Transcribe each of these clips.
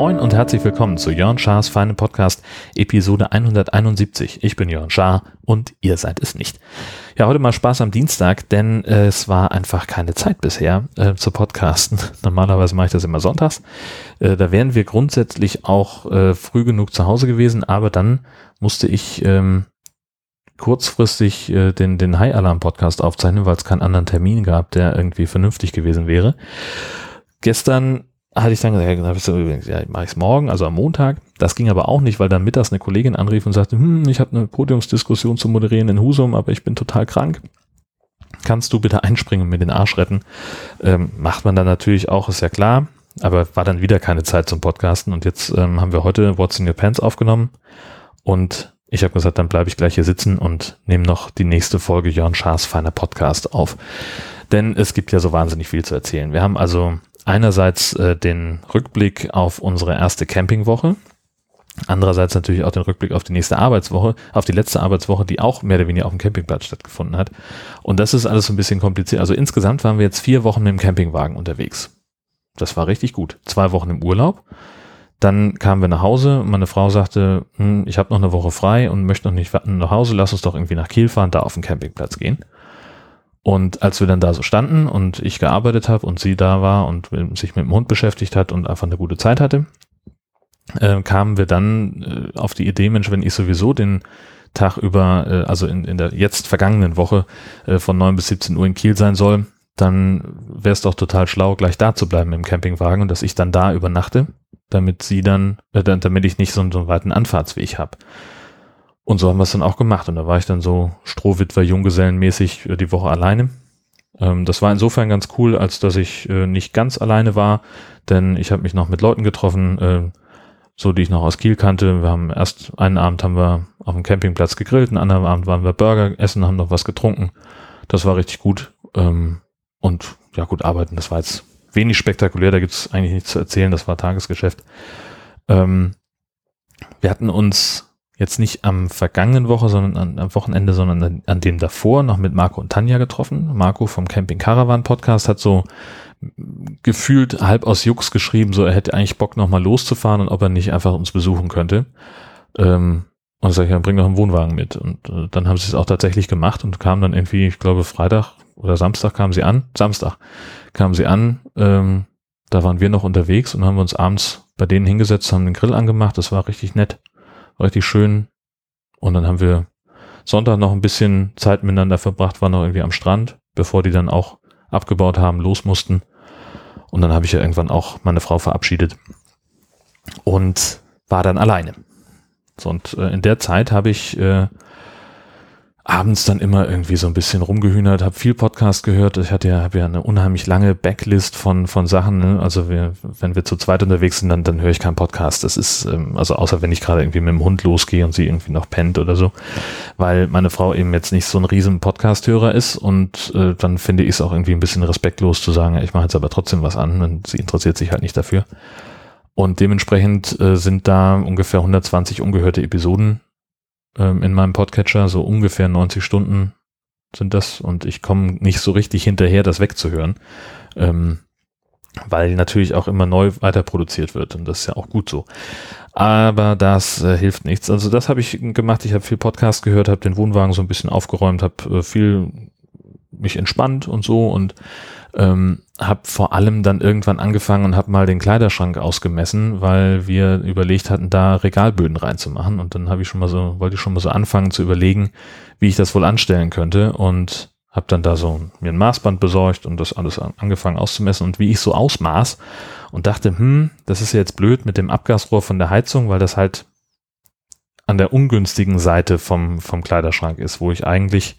Moin und herzlich willkommen zu Jörn Schars Feine Podcast Episode 171. Ich bin Jörn Schaar und ihr seid es nicht. Ja, heute mal Spaß am Dienstag, denn äh, es war einfach keine Zeit bisher äh, zu podcasten. Normalerweise mache ich das immer sonntags. Äh, da wären wir grundsätzlich auch äh, früh genug zu Hause gewesen, aber dann musste ich ähm, kurzfristig äh, den, den High Alarm Podcast aufzeichnen, weil es keinen anderen Termin gab, der irgendwie vernünftig gewesen wäre. Gestern hatte ich dann gesagt, ja, mache ich es morgen, also am Montag. Das ging aber auch nicht, weil dann mittags eine Kollegin anrief und sagte, hm, ich habe eine Podiumsdiskussion zu moderieren in Husum, aber ich bin total krank. Kannst du bitte einspringen und mir den Arsch retten? Ähm, macht man dann natürlich auch, ist ja klar. Aber war dann wieder keine Zeit zum Podcasten. Und jetzt ähm, haben wir heute What's in Your Pants aufgenommen. Und ich habe gesagt, dann bleibe ich gleich hier sitzen und nehme noch die nächste Folge Jörn Schaas feiner Podcast auf. Denn es gibt ja so wahnsinnig viel zu erzählen. Wir haben also einerseits äh, den Rückblick auf unsere erste Campingwoche, andererseits natürlich auch den Rückblick auf die nächste Arbeitswoche, auf die letzte Arbeitswoche, die auch mehr oder weniger auf dem Campingplatz stattgefunden hat. Und das ist alles so ein bisschen kompliziert. Also insgesamt waren wir jetzt vier Wochen mit dem Campingwagen unterwegs. Das war richtig gut. Zwei Wochen im Urlaub. Dann kamen wir nach Hause. Meine Frau sagte, hm, ich habe noch eine Woche frei und möchte noch nicht nach Hause. Lass uns doch irgendwie nach Kiel fahren, da auf den Campingplatz gehen. Und als wir dann da so standen und ich gearbeitet habe und sie da war und sich mit dem Hund beschäftigt hat und einfach eine gute Zeit hatte, äh, kamen wir dann äh, auf die Idee, Mensch, wenn ich sowieso den Tag über, äh, also in, in der jetzt vergangenen Woche äh, von 9 bis 17 Uhr in Kiel sein soll, dann wäre es doch total schlau, gleich da zu bleiben im Campingwagen und dass ich dann da übernachte, damit sie dann, äh, damit ich nicht so, so einen weiten Anfahrtsweg habe. Und so haben wir es dann auch gemacht. Und da war ich dann so Strohwitwer, Junggesellenmäßig äh, die Woche alleine. Ähm, das war insofern ganz cool, als dass ich äh, nicht ganz alleine war, denn ich habe mich noch mit Leuten getroffen, äh, so die ich noch aus Kiel kannte. Wir haben erst einen Abend haben wir auf dem Campingplatz gegrillt, einen anderen Abend waren wir Burger essen, haben noch was getrunken. Das war richtig gut. Ähm, und ja gut, arbeiten, das war jetzt wenig spektakulär, da gibt's eigentlich nichts zu erzählen, das war Tagesgeschäft. Ähm, wir hatten uns jetzt nicht am vergangenen Woche, sondern an, am Wochenende, sondern an, an, dem davor noch mit Marco und Tanja getroffen. Marco vom Camping Caravan Podcast hat so gefühlt halb aus Jux geschrieben, so er hätte eigentlich Bock nochmal loszufahren und ob er nicht einfach uns besuchen könnte. Ähm, und sag ich, ja, bring doch einen Wohnwagen mit. Und äh, dann haben sie es auch tatsächlich gemacht und kamen dann irgendwie, ich glaube, Freitag oder Samstag kamen sie an. Samstag kamen sie an. Ähm, da waren wir noch unterwegs und haben uns abends bei denen hingesetzt, haben den Grill angemacht. Das war richtig nett richtig schön. Und dann haben wir Sonntag noch ein bisschen Zeit miteinander verbracht, waren noch irgendwie am Strand, bevor die dann auch abgebaut haben, los mussten. Und dann habe ich ja irgendwann auch meine Frau verabschiedet und war dann alleine. Und äh, in der Zeit habe ich äh, abends dann immer irgendwie so ein bisschen rumgehühnert, habe viel Podcast gehört. Ich hatte ja, habe ja eine unheimlich lange Backlist von von Sachen. Ne? Also wir, wenn wir zu zweit unterwegs sind, dann dann höre ich keinen Podcast. Das ist ähm, also außer wenn ich gerade irgendwie mit dem Hund losgehe und sie irgendwie noch pennt oder so, weil meine Frau eben jetzt nicht so ein riesen Podcast-Hörer ist und äh, dann finde ich es auch irgendwie ein bisschen respektlos zu sagen, ich mache jetzt aber trotzdem was an und sie interessiert sich halt nicht dafür. Und dementsprechend äh, sind da ungefähr 120 ungehörte Episoden ähm, in meinem Podcatcher, so ungefähr 90 Stunden sind das und ich komme nicht so richtig hinterher, das wegzuhören, ähm, weil natürlich auch immer neu weiterproduziert wird und das ist ja auch gut so. Aber das äh, hilft nichts. Also das habe ich gemacht. Ich habe viel Podcast gehört, habe den Wohnwagen so ein bisschen aufgeräumt, habe äh, viel mich entspannt und so und ähm, habe vor allem dann irgendwann angefangen und habe mal den Kleiderschrank ausgemessen, weil wir überlegt hatten, da Regalböden reinzumachen. Und dann habe ich schon mal so, wollte ich schon mal so anfangen zu überlegen, wie ich das wohl anstellen könnte und habe dann da so mir ein Maßband besorgt und das alles angefangen auszumessen und wie ich so ausmaß und dachte, hm, das ist jetzt blöd mit dem Abgasrohr von der Heizung, weil das halt an der ungünstigen Seite vom, vom Kleiderschrank ist, wo ich eigentlich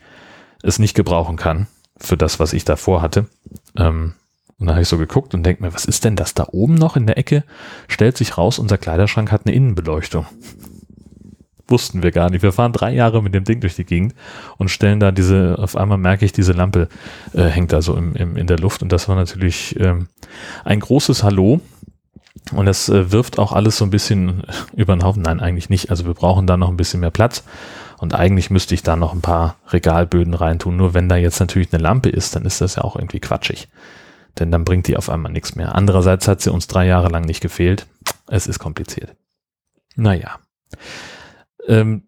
es nicht gebrauchen kann für das, was ich davor hatte. Ähm, und dann habe ich so geguckt und denke mir, was ist denn das da oben noch in der Ecke? Stellt sich raus, unser Kleiderschrank hat eine Innenbeleuchtung. Wussten wir gar nicht. Wir fahren drei Jahre mit dem Ding durch die Gegend und stellen da diese, auf einmal merke ich, diese Lampe äh, hängt da so im, im, in der Luft. Und das war natürlich ähm, ein großes Hallo. Und das äh, wirft auch alles so ein bisschen über den Haufen. Nein, eigentlich nicht. Also wir brauchen da noch ein bisschen mehr Platz. Und eigentlich müsste ich da noch ein paar Regalböden reintun. Nur wenn da jetzt natürlich eine Lampe ist, dann ist das ja auch irgendwie quatschig. Denn dann bringt die auf einmal nichts mehr. Andererseits hat sie uns drei Jahre lang nicht gefehlt. Es ist kompliziert. Naja. Ähm,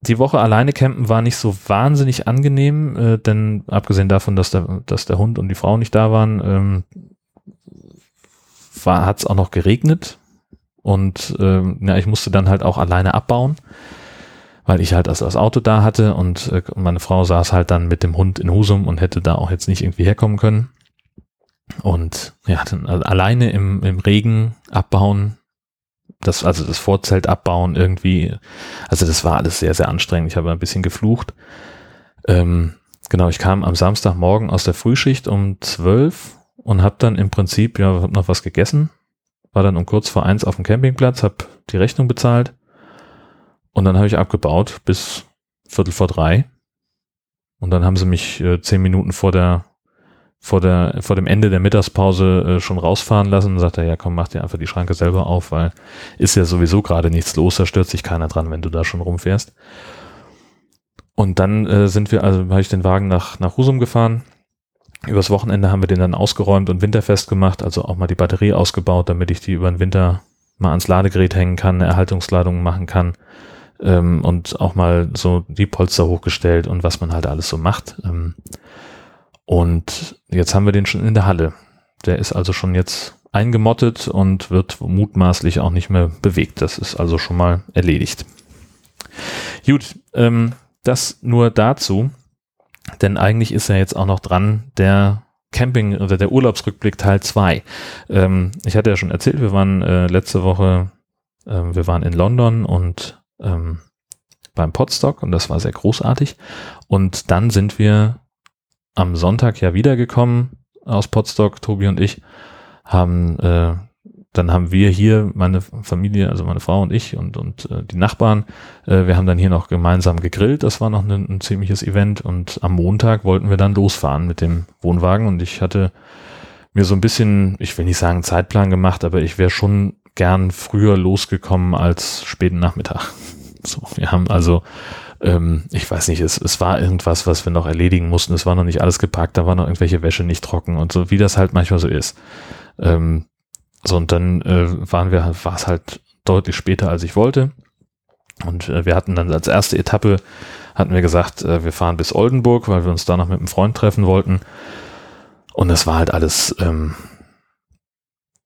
die Woche alleine campen war nicht so wahnsinnig angenehm, äh, denn abgesehen davon, dass der, dass der Hund und die Frau nicht da waren, ähm, hat es auch noch geregnet und ähm, ja, ich musste dann halt auch alleine abbauen, weil ich halt also das Auto da hatte und äh, meine Frau saß halt dann mit dem Hund in Husum und hätte da auch jetzt nicht irgendwie herkommen können. Und ja, dann alleine im, im Regen abbauen, das, also das Vorzelt abbauen irgendwie, also das war alles sehr, sehr anstrengend. Ich habe ein bisschen geflucht. Ähm, genau, ich kam am Samstagmorgen aus der Frühschicht um zwölf und habe dann im Prinzip, ja, hab noch was gegessen, war dann um kurz vor eins auf dem Campingplatz, habe die Rechnung bezahlt und dann habe ich abgebaut bis Viertel vor drei. Und dann haben sie mich äh, zehn Minuten vor der vor der vor dem Ende der Mittagspause äh, schon rausfahren lassen und sagt er, ja komm, mach dir einfach die Schranke selber auf, weil ist ja sowieso gerade nichts los, da stört sich keiner dran, wenn du da schon rumfährst. Und dann äh, sind wir, also habe ich den Wagen nach, nach Husum gefahren. Übers Wochenende haben wir den dann ausgeräumt und winterfest gemacht, also auch mal die Batterie ausgebaut, damit ich die über den Winter mal ans Ladegerät hängen kann, eine Erhaltungsladung machen kann ähm, und auch mal so die Polster hochgestellt und was man halt alles so macht. Ähm, und jetzt haben wir den schon in der Halle. Der ist also schon jetzt eingemottet und wird mutmaßlich auch nicht mehr bewegt. Das ist also schon mal erledigt. Gut, ähm, das nur dazu, denn eigentlich ist ja jetzt auch noch dran der Camping oder der Urlaubsrückblick Teil 2. Ähm, ich hatte ja schon erzählt, wir waren äh, letzte Woche, äh, wir waren in London und ähm, beim Podstock und das war sehr großartig. Und dann sind wir am Sonntag ja wiedergekommen aus Potsdok, Tobi und ich, haben, äh, dann haben wir hier, meine Familie, also meine Frau und ich und, und äh, die Nachbarn, äh, wir haben dann hier noch gemeinsam gegrillt, das war noch ein, ein ziemliches Event und am Montag wollten wir dann losfahren mit dem Wohnwagen und ich hatte mir so ein bisschen, ich will nicht sagen Zeitplan gemacht, aber ich wäre schon gern früher losgekommen als späten Nachmittag. So, wir haben also ähm, ich weiß nicht, es, es war irgendwas, was wir noch erledigen mussten. Es war noch nicht alles gepackt, da war noch irgendwelche Wäsche nicht trocken und so, wie das halt manchmal so ist. Ähm, so, und dann äh, waren wir, war es halt deutlich später, als ich wollte. Und äh, wir hatten dann als erste Etappe, hatten wir gesagt, äh, wir fahren bis Oldenburg, weil wir uns da noch mit einem Freund treffen wollten. Und das war halt alles, ähm,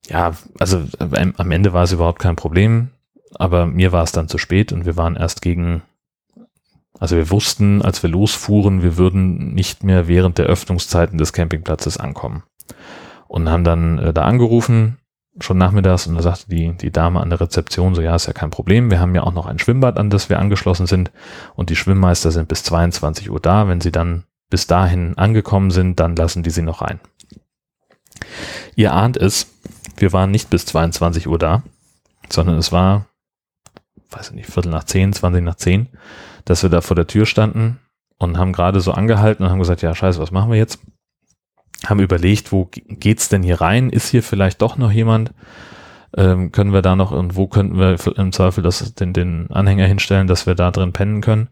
ja, also äh, am Ende war es überhaupt kein Problem, aber mir war es dann zu spät und wir waren erst gegen also wir wussten, als wir losfuhren, wir würden nicht mehr während der Öffnungszeiten des Campingplatzes ankommen. Und haben dann äh, da angerufen, schon nachmittags, und da sagte die, die Dame an der Rezeption so, ja, ist ja kein Problem, wir haben ja auch noch ein Schwimmbad, an das wir angeschlossen sind, und die Schwimmmeister sind bis 22 Uhr da. Wenn sie dann bis dahin angekommen sind, dann lassen die sie noch rein. Ihr ahnt es, wir waren nicht bis 22 Uhr da, sondern es war, weiß ich nicht, Viertel nach zehn, 20 nach zehn dass wir da vor der Tür standen und haben gerade so angehalten und haben gesagt, ja, scheiße, was machen wir jetzt? Haben überlegt, wo geht's denn hier rein? Ist hier vielleicht doch noch jemand? Ähm, können wir da noch und wo könnten wir im Zweifel das, den, den Anhänger hinstellen, dass wir da drin pennen können?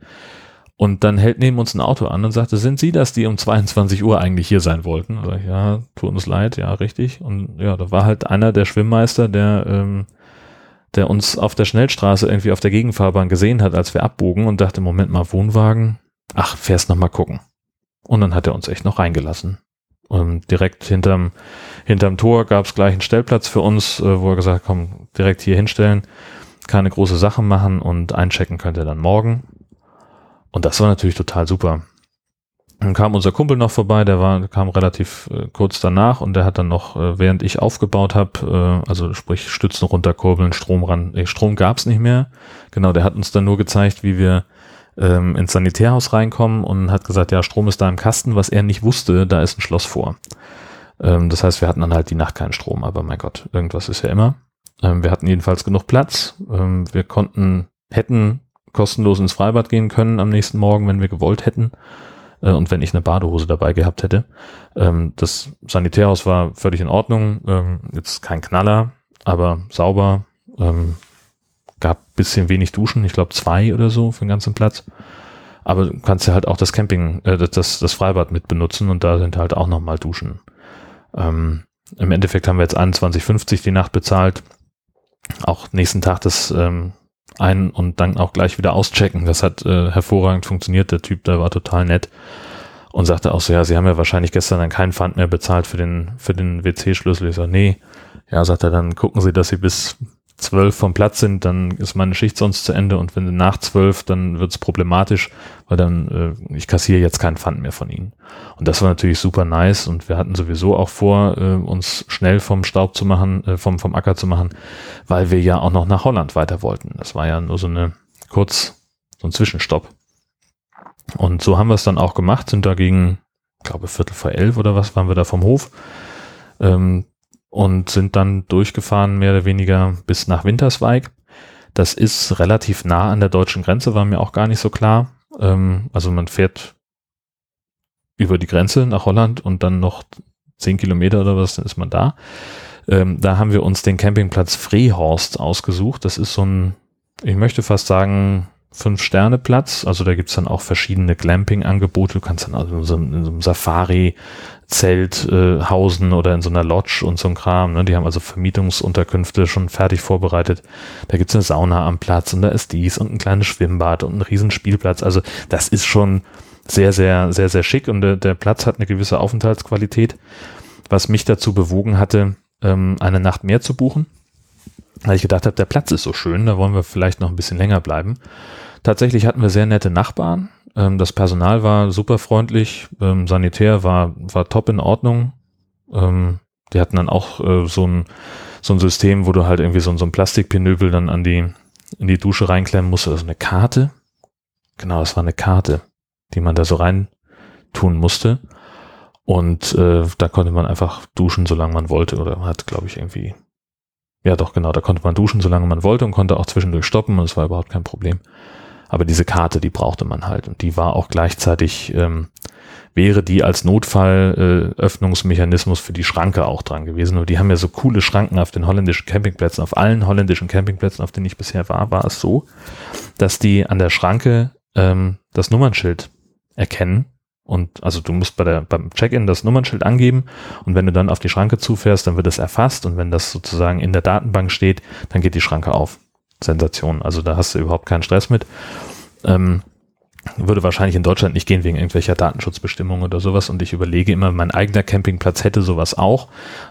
Und dann hält neben uns ein Auto an und sagte, sind Sie das, die um 22 Uhr eigentlich hier sein wollten? Also, ja, tut uns leid, ja, richtig. Und ja, da war halt einer der Schwimmmeister, der ähm, der uns auf der Schnellstraße irgendwie auf der Gegenfahrbahn gesehen hat, als wir abbogen und dachte, Moment mal, Wohnwagen? Ach, fährst noch mal gucken. Und dann hat er uns echt noch reingelassen. Und direkt hinterm, hinterm Tor gab es gleich einen Stellplatz für uns, äh, wo er gesagt komm, direkt hier hinstellen, keine große Sache machen und einchecken könnt ihr dann morgen. Und das war natürlich total super. Dann kam unser Kumpel noch vorbei, der war, kam relativ äh, kurz danach und der hat dann noch, äh, während ich aufgebaut habe, äh, also sprich Stützen runterkurbeln, Strom ran, nee, Strom gab's nicht mehr. Genau, der hat uns dann nur gezeigt, wie wir ähm, ins Sanitärhaus reinkommen und hat gesagt, ja, Strom ist da im Kasten, was er nicht wusste, da ist ein Schloss vor. Ähm, das heißt, wir hatten dann halt die Nacht keinen Strom, aber mein Gott, irgendwas ist ja immer. Ähm, wir hatten jedenfalls genug Platz. Ähm, wir konnten, hätten kostenlos ins Freibad gehen können am nächsten Morgen, wenn wir gewollt hätten äh, und wenn ich eine Badehose dabei gehabt hätte. Ähm, das Sanitärhaus war völlig in Ordnung, ähm, jetzt kein Knaller, aber sauber, ähm, gab bisschen wenig Duschen, ich glaube zwei oder so für den ganzen Platz. Aber du kannst ja halt auch das Camping, äh, das, das Freibad mit benutzen und da sind halt auch nochmal Duschen. Im Endeffekt haben wir jetzt 21,50 die Nacht bezahlt. Auch nächsten Tag das ein und dann auch gleich wieder auschecken. Das hat äh, hervorragend funktioniert. Der Typ da war total nett und sagte auch so, ja, Sie haben ja wahrscheinlich gestern dann keinen Pfand mehr bezahlt für den, für den WC-Schlüssel. Ich sage, nee. Ja, sagt er, dann gucken Sie, dass Sie bis zwölf vom Platz sind, dann ist meine Schicht sonst zu Ende und wenn nach zwölf, dann wird es problematisch, weil dann, äh, ich kassiere jetzt keinen Pfand mehr von ihnen. Und das war natürlich super nice und wir hatten sowieso auch vor, äh, uns schnell vom Staub zu machen, äh, vom, vom Acker zu machen, weil wir ja auch noch nach Holland weiter wollten. Das war ja nur so eine kurz, so ein Zwischenstopp. Und so haben wir es dann auch gemacht, sind dagegen, glaube Viertel vor elf oder was, waren wir da vom Hof. Ähm, und sind dann durchgefahren, mehr oder weniger bis nach Winterswijk. Das ist relativ nah an der deutschen Grenze, war mir auch gar nicht so klar. Ähm, also man fährt über die Grenze nach Holland und dann noch zehn Kilometer oder was, dann ist man da. Ähm, da haben wir uns den Campingplatz Freehorst ausgesucht. Das ist so ein, ich möchte fast sagen, Fünf-Sterne-Platz. Also da gibt's dann auch verschiedene Glamping-Angebote. Du kannst dann also in so, in so einem Safari-Zelt äh, hausen oder in so einer Lodge und so ein Kram. Ne? Die haben also Vermietungsunterkünfte schon fertig vorbereitet. Da gibt's eine Sauna am Platz und da ist dies und ein kleines Schwimmbad und ein Riesenspielplatz. Also das ist schon sehr, sehr, sehr, sehr schick und der, der Platz hat eine gewisse Aufenthaltsqualität, was mich dazu bewogen hatte, ähm, eine Nacht mehr zu buchen weil ich gedacht habe, der Platz ist so schön, da wollen wir vielleicht noch ein bisschen länger bleiben. Tatsächlich hatten wir sehr nette Nachbarn. Ähm, das Personal war super freundlich, ähm, Sanitär war, war top in Ordnung. Ähm, die hatten dann auch äh, so, ein, so ein System, wo du halt irgendwie so, so ein Plastikpinöbel dann an die, in die Dusche reinklemmen musst, also eine Karte. Genau, das war eine Karte, die man da so rein tun musste. Und äh, da konnte man einfach duschen, solange man wollte. Oder hat, glaube ich, irgendwie. Ja, doch, genau, da konnte man duschen, solange man wollte und konnte auch zwischendurch stoppen und es war überhaupt kein Problem. Aber diese Karte, die brauchte man halt. Und die war auch gleichzeitig, ähm, wäre die als Notfallöffnungsmechanismus äh, für die Schranke auch dran gewesen. Und die haben ja so coole Schranken auf den holländischen Campingplätzen. Auf allen holländischen Campingplätzen, auf denen ich bisher war, war es so, dass die an der Schranke ähm, das Nummernschild erkennen. Und also du musst bei der, beim Check-in das Nummernschild angeben und wenn du dann auf die Schranke zufährst, dann wird es erfasst und wenn das sozusagen in der Datenbank steht, dann geht die Schranke auf. Sensation. Also da hast du überhaupt keinen Stress mit. Ähm, würde wahrscheinlich in Deutschland nicht gehen wegen irgendwelcher Datenschutzbestimmungen oder sowas. Und ich überlege immer, mein eigener Campingplatz hätte sowas auch.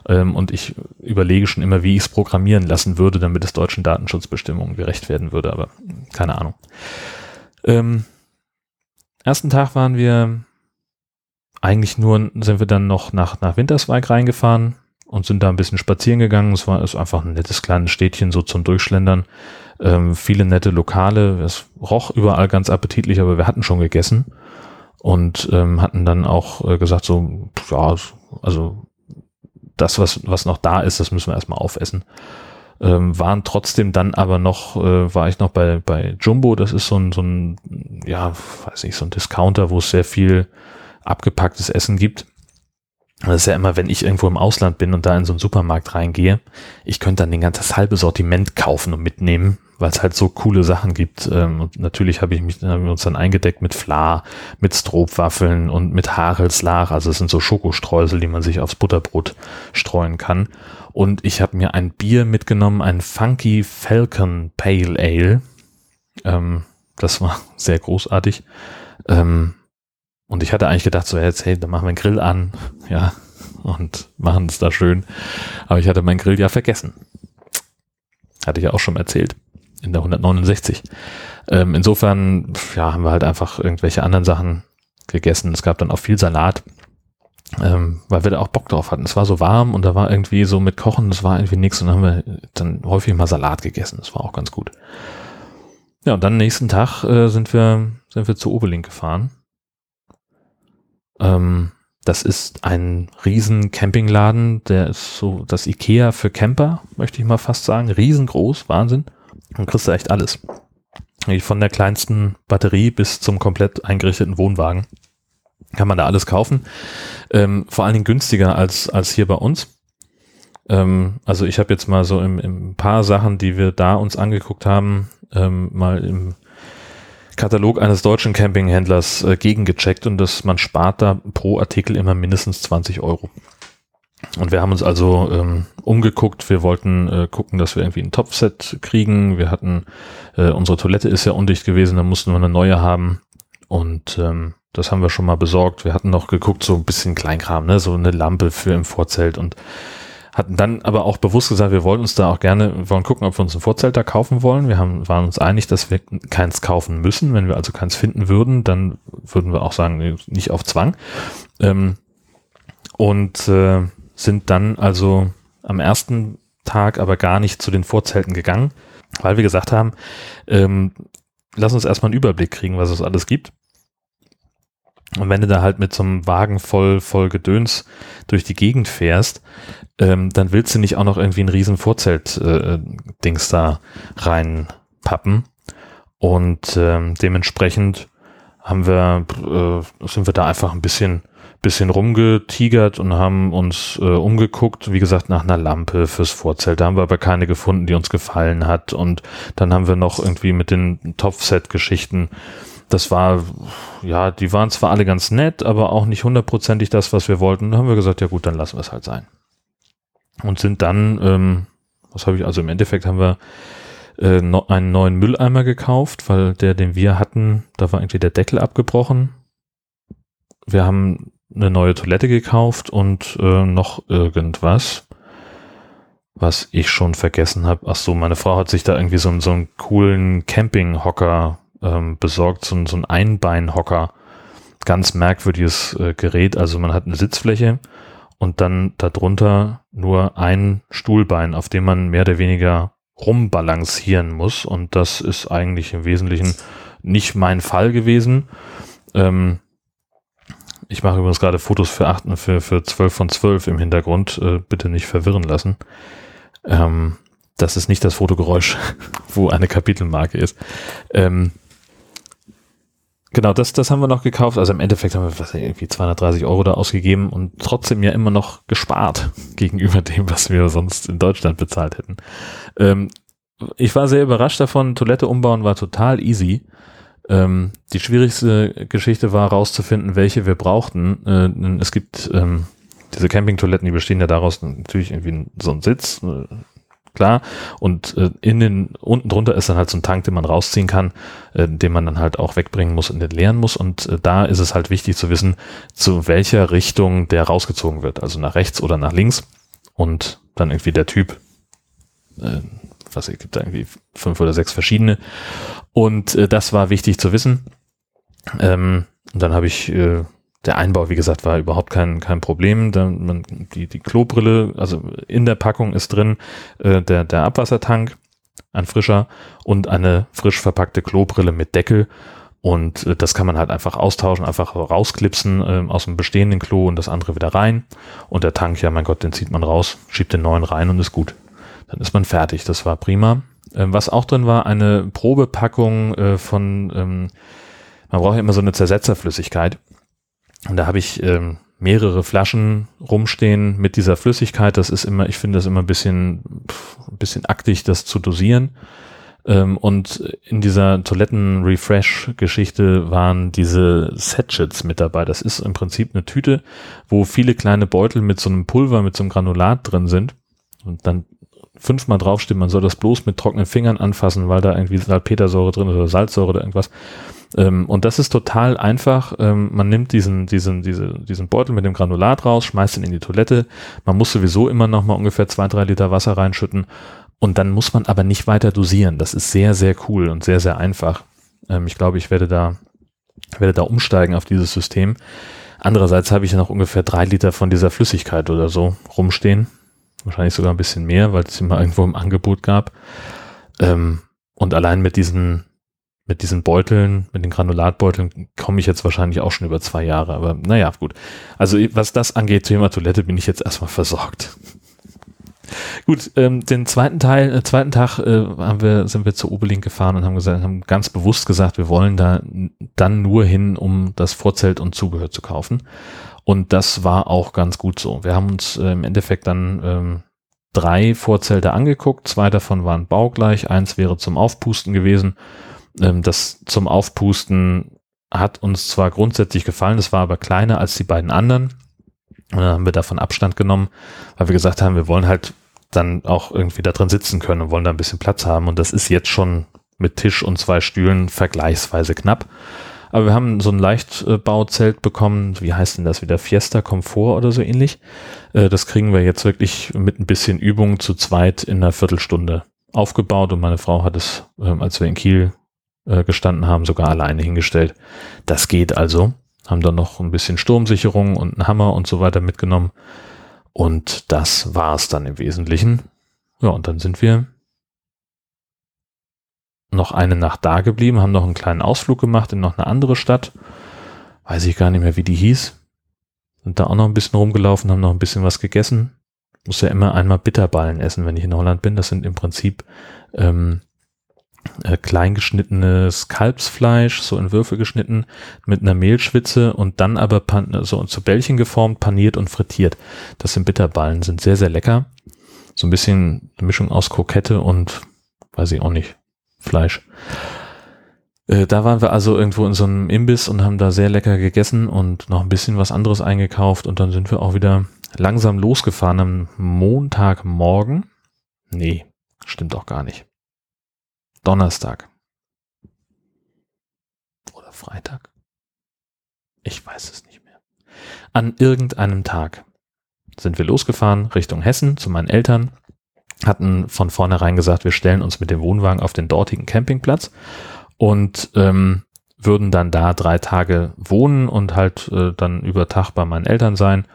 Ähm, und ich überlege schon immer, wie ich es programmieren lassen würde, damit es deutschen Datenschutzbestimmungen gerecht werden würde. Aber keine Ahnung. Ähm, ersten Tag waren wir eigentlich nur, sind wir dann noch nach, nach Winterswijk reingefahren und sind da ein bisschen spazieren gegangen. Es war ist einfach ein nettes kleines Städtchen so zum Durchschlendern. Ähm, viele nette Lokale. Es roch überall ganz appetitlich, aber wir hatten schon gegessen und ähm, hatten dann auch äh, gesagt so, ja, also das, was, was noch da ist, das müssen wir erstmal aufessen. Ähm, waren trotzdem dann aber noch, äh, war ich noch bei, bei Jumbo, das ist so ein, so ein, ja, weiß nicht, so ein Discounter, wo es sehr viel abgepacktes Essen gibt. Das ist ja immer, wenn ich irgendwo im Ausland bin und da in so einen Supermarkt reingehe, ich könnte dann den ganzen halbe Sortiment kaufen und mitnehmen, weil es halt so coole Sachen gibt. Ähm, und natürlich habe ich mich haben wir uns dann eingedeckt mit Fla, mit Stroopwaffeln und mit Hagelslach. Also es sind so Schokostreusel, die man sich aufs Butterbrot streuen kann. Und ich habe mir ein Bier mitgenommen, ein Funky Falcon Pale Ale. Ähm, das war sehr großartig. Ähm, und ich hatte eigentlich gedacht, so jetzt, hey, dann machen wir einen Grill an, ja, und machen es da schön. Aber ich hatte meinen Grill ja vergessen. Hatte ich ja auch schon erzählt. In der 169. Ähm, insofern, ja, haben wir halt einfach irgendwelche anderen Sachen gegessen. Es gab dann auch viel Salat, ähm, weil wir da auch Bock drauf hatten. Es war so warm und da war irgendwie so mit Kochen, das war irgendwie nichts und dann haben wir dann häufig mal Salat gegessen. Das war auch ganz gut. Ja, und dann nächsten Tag äh, sind wir, sind wir zu Oberlink gefahren ähm, das ist ein riesen Campingladen, der ist so das Ikea für Camper, möchte ich mal fast sagen. Riesengroß, Wahnsinn. Und kriegst du echt alles. Von der kleinsten Batterie bis zum komplett eingerichteten Wohnwagen kann man da alles kaufen. Ähm, vor allen Dingen günstiger als, als hier bei uns. Ähm, also ich habe jetzt mal so im, im paar Sachen, die wir da uns angeguckt haben, ähm, mal im Katalog eines deutschen Campinghändlers äh, gegengecheckt und dass man spart da pro Artikel immer mindestens 20 Euro. Und wir haben uns also ähm, umgeguckt. Wir wollten äh, gucken, dass wir irgendwie ein Topfset kriegen. Wir hatten, äh, unsere Toilette ist ja undicht gewesen, da mussten wir eine neue haben. Und ähm, das haben wir schon mal besorgt. Wir hatten noch geguckt, so ein bisschen Kleinkram, ne? so eine Lampe für im Vorzelt und hatten dann aber auch bewusst gesagt, wir wollen uns da auch gerne, wollen gucken, ob wir uns ein Vorzelt da kaufen wollen. Wir haben, waren uns einig, dass wir keins kaufen müssen. Wenn wir also keins finden würden, dann würden wir auch sagen, nicht auf Zwang. Ähm, und äh, sind dann also am ersten Tag aber gar nicht zu den Vorzelten gegangen, weil wir gesagt haben, ähm, lass uns erstmal einen Überblick kriegen, was es alles gibt. Und wenn du da halt mit so einem Wagen voll, voll Gedöns durch die Gegend fährst, ähm, dann willst du nicht auch noch irgendwie ein riesen Vorzelt-Dings äh, da reinpappen. Und ähm, dementsprechend haben wir, äh, sind wir da einfach ein bisschen bisschen rumgetigert und haben uns äh, umgeguckt, wie gesagt, nach einer Lampe fürs Vorzelt. Da haben wir aber keine gefunden, die uns gefallen hat. Und dann haben wir noch irgendwie mit den Topfset-Geschichten, das war, ja, die waren zwar alle ganz nett, aber auch nicht hundertprozentig das, was wir wollten. Da haben wir gesagt, ja gut, dann lassen wir es halt sein. Und sind dann, ähm, was habe ich, also im Endeffekt haben wir äh, no, einen neuen Mülleimer gekauft, weil der, den wir hatten, da war irgendwie der Deckel abgebrochen. Wir haben eine neue Toilette gekauft und äh, noch irgendwas, was ich schon vergessen habe. Ach so, meine Frau hat sich da irgendwie so, so einen coolen Campinghocker ähm, besorgt, so, so einen Einbeinhocker. Ganz merkwürdiges äh, Gerät. Also man hat eine Sitzfläche und dann darunter nur ein Stuhlbein, auf dem man mehr oder weniger rumbalancieren muss. Und das ist eigentlich im Wesentlichen nicht mein Fall gewesen. Ähm, ich mache übrigens gerade Fotos für 8, für, für 12 von 12 im Hintergrund. Äh, bitte nicht verwirren lassen. Ähm, das ist nicht das Fotogeräusch, wo eine Kapitelmarke ist. Ähm, genau, das, das haben wir noch gekauft. Also im Endeffekt haben wir was, irgendwie 230 Euro da ausgegeben und trotzdem ja immer noch gespart gegenüber dem, was wir sonst in Deutschland bezahlt hätten. Ähm, ich war sehr überrascht davon. Toilette umbauen war total easy. Ähm, die schwierigste Geschichte war herauszufinden, welche wir brauchten. Äh, es gibt ähm, diese Campingtoiletten, die bestehen ja daraus natürlich irgendwie so ein Sitz, äh, klar. Und äh, in den unten drunter ist dann halt so ein Tank, den man rausziehen kann, äh, den man dann halt auch wegbringen muss und den leeren muss. Und äh, da ist es halt wichtig zu wissen, zu welcher Richtung der rausgezogen wird, also nach rechts oder nach links. Und dann irgendwie der Typ. Äh, was es gibt da irgendwie fünf oder sechs verschiedene. Und äh, das war wichtig zu wissen. Ähm, und dann habe ich, äh, der Einbau, wie gesagt, war überhaupt kein, kein Problem. Dann, man, die, die Klobrille, also in der Packung ist drin äh, der, der Abwassertank, ein frischer und eine frisch verpackte Klobrille mit Deckel. Und äh, das kann man halt einfach austauschen, einfach rausklipsen äh, aus dem bestehenden Klo und das andere wieder rein. Und der Tank, ja mein Gott, den zieht man raus, schiebt den neuen rein und ist gut. Dann ist man fertig. Das war prima. Ähm, was auch drin war, eine Probepackung äh, von, ähm, man braucht ja immer so eine Zersetzerflüssigkeit. Und da habe ich ähm, mehrere Flaschen rumstehen mit dieser Flüssigkeit. Das ist immer, ich finde das immer ein bisschen, ein bisschen aktig, das zu dosieren. Ähm, und in dieser Toiletten-Refresh-Geschichte waren diese Satchets mit dabei. Das ist im Prinzip eine Tüte, wo viele kleine Beutel mit so einem Pulver, mit so einem Granulat drin sind. Und dann fünfmal draufstehen, man soll das bloß mit trockenen Fingern anfassen, weil da irgendwie Salpetersäure drin ist oder Salzsäure oder irgendwas. Ähm, und das ist total einfach. Ähm, man nimmt diesen, diesen, diese, diesen Beutel mit dem Granulat raus, schmeißt ihn in die Toilette. Man muss sowieso immer noch mal ungefähr zwei, drei Liter Wasser reinschütten. Und dann muss man aber nicht weiter dosieren. Das ist sehr, sehr cool und sehr, sehr einfach. Ähm, ich glaube, ich werde da, werde da umsteigen auf dieses System. Andererseits habe ich ja noch ungefähr drei Liter von dieser Flüssigkeit oder so rumstehen. Wahrscheinlich sogar ein bisschen mehr, weil es immer irgendwo im Angebot gab. Ähm, und allein mit diesen, mit diesen Beuteln, mit den Granulatbeuteln komme ich jetzt wahrscheinlich auch schon über zwei Jahre. Aber naja, gut. Also was das angeht, Thema Toilette, bin ich jetzt erstmal versorgt. Gut, ähm, den zweiten Teil, äh, zweiten Tag äh, haben wir, sind wir zu Obelink gefahren und haben gesagt, haben ganz bewusst gesagt, wir wollen da dann nur hin, um das Vorzelt und Zubehör zu kaufen. Und das war auch ganz gut so. Wir haben uns äh, im Endeffekt dann ähm, drei Vorzelte angeguckt, zwei davon waren baugleich, eins wäre zum Aufpusten gewesen. Ähm, das zum Aufpusten hat uns zwar grundsätzlich gefallen, es war aber kleiner als die beiden anderen. Und dann haben wir davon Abstand genommen, weil wir gesagt haben, wir wollen halt dann auch irgendwie da drin sitzen können und wollen da ein bisschen Platz haben. Und das ist jetzt schon mit Tisch und zwei Stühlen vergleichsweise knapp. Aber wir haben so ein Leichtbauzelt bekommen. Wie heißt denn das wieder? Fiesta Komfort oder so ähnlich. Äh, das kriegen wir jetzt wirklich mit ein bisschen Übung zu zweit in einer Viertelstunde aufgebaut. Und meine Frau hat es, ähm, als wir in Kiel äh, gestanden haben, sogar alleine hingestellt. Das geht also. Haben dann noch ein bisschen Sturmsicherung und einen Hammer und so weiter mitgenommen. Und das war's dann im Wesentlichen. Ja, und dann sind wir noch eine Nacht da geblieben, haben noch einen kleinen Ausflug gemacht in noch eine andere Stadt. Weiß ich gar nicht mehr, wie die hieß. Sind da auch noch ein bisschen rumgelaufen, haben noch ein bisschen was gegessen. Muss ja immer einmal Bitterballen essen, wenn ich in Holland bin. Das sind im Prinzip ähm, äh, kleingeschnittenes Kalbsfleisch, so in Würfel geschnitten, mit einer Mehlschwitze und dann aber pan so zu Bällchen geformt, paniert und frittiert. Das sind Bitterballen, sind sehr, sehr lecker. So ein bisschen eine Mischung aus Krokette und weiß ich auch nicht, Fleisch. Äh, da waren wir also irgendwo in so einem Imbiss und haben da sehr lecker gegessen und noch ein bisschen was anderes eingekauft und dann sind wir auch wieder langsam losgefahren am Montagmorgen. Nee, stimmt auch gar nicht. Donnerstag. Oder Freitag. Ich weiß es nicht mehr. An irgendeinem Tag sind wir losgefahren Richtung Hessen zu meinen Eltern hatten von vornherein gesagt, wir stellen uns mit dem Wohnwagen auf den dortigen Campingplatz und ähm, würden dann da drei Tage wohnen und halt äh, dann über Tag bei meinen Eltern sein.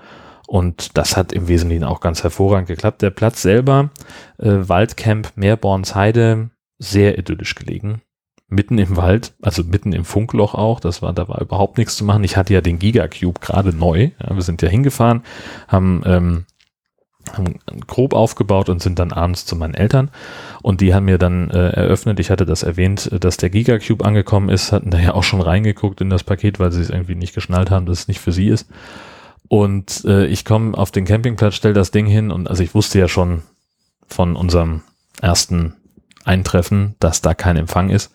Und das hat im Wesentlichen auch ganz hervorragend geklappt. Der Platz selber, äh, Waldcamp Meerbornsheide, sehr idyllisch gelegen. Mitten im Wald, also mitten im Funkloch auch. Das war, da war überhaupt nichts zu machen. Ich hatte ja den Gigacube gerade neu. Ja, wir sind ja hingefahren, haben ähm, haben grob aufgebaut und sind dann abends zu meinen Eltern und die haben mir dann äh, eröffnet, ich hatte das erwähnt, dass der Gigacube angekommen ist, hatten da ja auch schon reingeguckt in das Paket, weil sie es irgendwie nicht geschnallt haben, dass es nicht für sie ist. Und äh, ich komme auf den Campingplatz, stell das Ding hin und also ich wusste ja schon von unserem ersten Eintreffen, dass da kein Empfang ist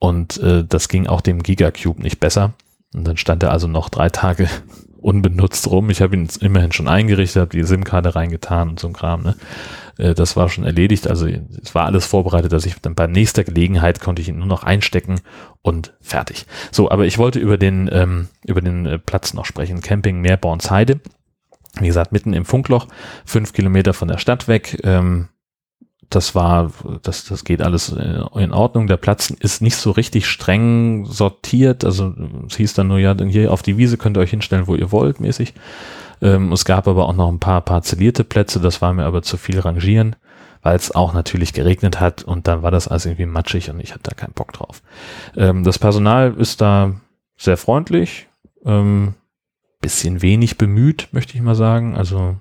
und äh, das ging auch dem Gigacube nicht besser. Und dann stand er also noch drei Tage unbenutzt rum. Ich habe ihn immerhin schon eingerichtet, habe die SIM-Karte reingetan und so ein Kram. Ne? Äh, das war schon erledigt. Also es war alles vorbereitet, dass ich dann bei nächster Gelegenheit konnte ich ihn nur noch einstecken und fertig. So, aber ich wollte über den ähm, über den äh, Platz noch sprechen. Camping Meerbornsheide. Wie gesagt, mitten im Funkloch, fünf Kilometer von der Stadt weg. Ähm, das war, das, das geht alles äh, in Ordnung. Der Platz ist nicht so richtig streng sortiert. Also es hieß dann nur, ja, hier auf die Wiese könnt ihr euch hinstellen, wo ihr wollt, mäßig. Ähm, es gab aber auch noch ein paar parzellierte Plätze, das war mir aber zu viel rangieren, weil es auch natürlich geregnet hat und dann war das alles irgendwie matschig und ich hatte da keinen Bock drauf. Ähm, das Personal ist da sehr freundlich, ähm, bisschen wenig bemüht, möchte ich mal sagen. Also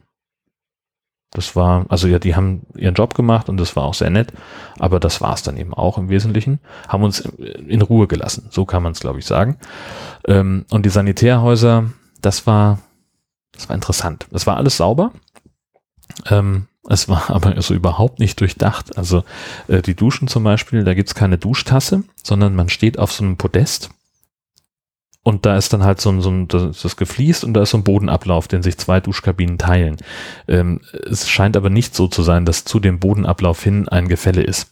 das war, also ja, die haben ihren Job gemacht und das war auch sehr nett, aber das war es dann eben auch im Wesentlichen. Haben uns in Ruhe gelassen, so kann man es, glaube ich, sagen. Ähm, und die Sanitärhäuser, das war, das war interessant. Das war alles sauber. Ähm, es war aber also überhaupt nicht durchdacht. Also äh, die Duschen zum Beispiel, da gibt's keine Duschtasse, sondern man steht auf so einem Podest und da ist dann halt so ein, so ein das ist gefliest und da ist so ein Bodenablauf, den sich zwei Duschkabinen teilen. Ähm, es scheint aber nicht so zu sein, dass zu dem Bodenablauf hin ein Gefälle ist.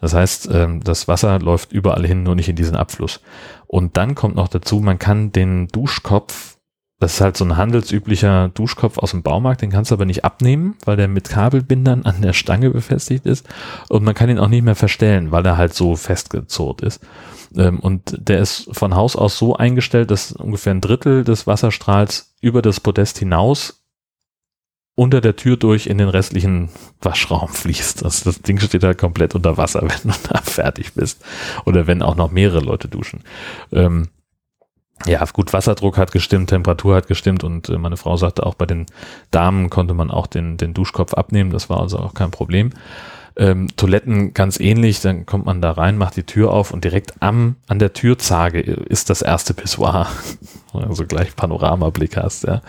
Das heißt, ähm, das Wasser läuft überall hin, nur nicht in diesen Abfluss. Und dann kommt noch dazu, man kann den Duschkopf, das ist halt so ein handelsüblicher Duschkopf aus dem Baumarkt, den kannst du aber nicht abnehmen, weil der mit Kabelbindern an der Stange befestigt ist. Und man kann ihn auch nicht mehr verstellen, weil er halt so festgezurrt ist. Ähm, und der ist von Haus aus so eingestellt, dass ungefähr ein Drittel des Wasserstrahls über das Podest hinaus unter der Tür durch in den restlichen Waschraum fließt. Das, das Ding steht halt komplett unter Wasser, wenn du da fertig bist. Oder wenn auch noch mehrere Leute duschen. Ähm, ja, gut, Wasserdruck hat gestimmt, Temperatur hat gestimmt und äh, meine Frau sagte auch, bei den Damen konnte man auch den, den Duschkopf abnehmen, das war also auch kein Problem. Ähm, Toiletten ganz ähnlich, dann kommt man da rein, macht die Tür auf und direkt am, an der Türzage ist das erste Pissoir. Also gleich Panoramablick hast, ja.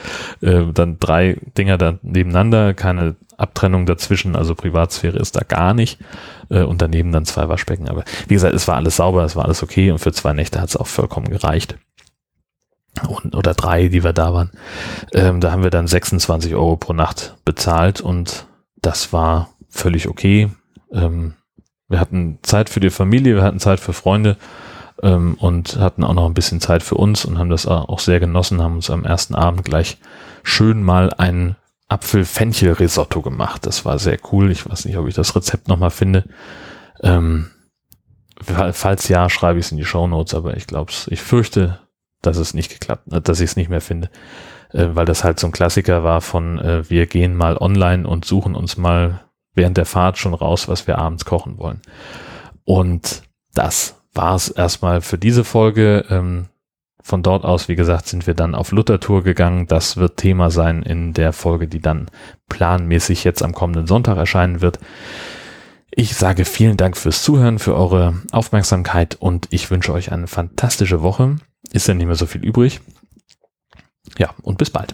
Äh, dann drei Dinger da nebeneinander, keine Abtrennung dazwischen, also Privatsphäre ist da gar nicht. Äh, und daneben dann zwei Waschbecken. Aber wie gesagt, es war alles sauber, es war alles okay und für zwei Nächte hat es auch vollkommen gereicht. Und, oder drei, die wir da waren. Ähm, da haben wir dann 26 Euro pro Nacht bezahlt und das war völlig okay. Ähm, wir hatten Zeit für die Familie, wir hatten Zeit für Freunde ähm, und hatten auch noch ein bisschen Zeit für uns und haben das auch sehr genossen, haben uns am ersten Abend gleich schön mal ein Apfel-Fenchel-Risotto gemacht. Das war sehr cool. Ich weiß nicht, ob ich das Rezept nochmal finde. Ähm, falls ja, schreibe ich es in die Show Notes, aber ich glaube ich fürchte, dass es nicht geklappt, äh, dass ich es nicht mehr finde, äh, weil das halt so ein Klassiker war von äh, wir gehen mal online und suchen uns mal während der Fahrt schon raus, was wir abends kochen wollen. Und das war es erstmal für diese Folge. Ähm, von dort aus, wie gesagt, sind wir dann auf Luther-Tour gegangen. Das wird Thema sein in der Folge, die dann planmäßig jetzt am kommenden Sonntag erscheinen wird. Ich sage vielen Dank fürs Zuhören, für eure Aufmerksamkeit und ich wünsche euch eine fantastische Woche. Ist ja nicht mehr so viel übrig. Ja, und bis bald.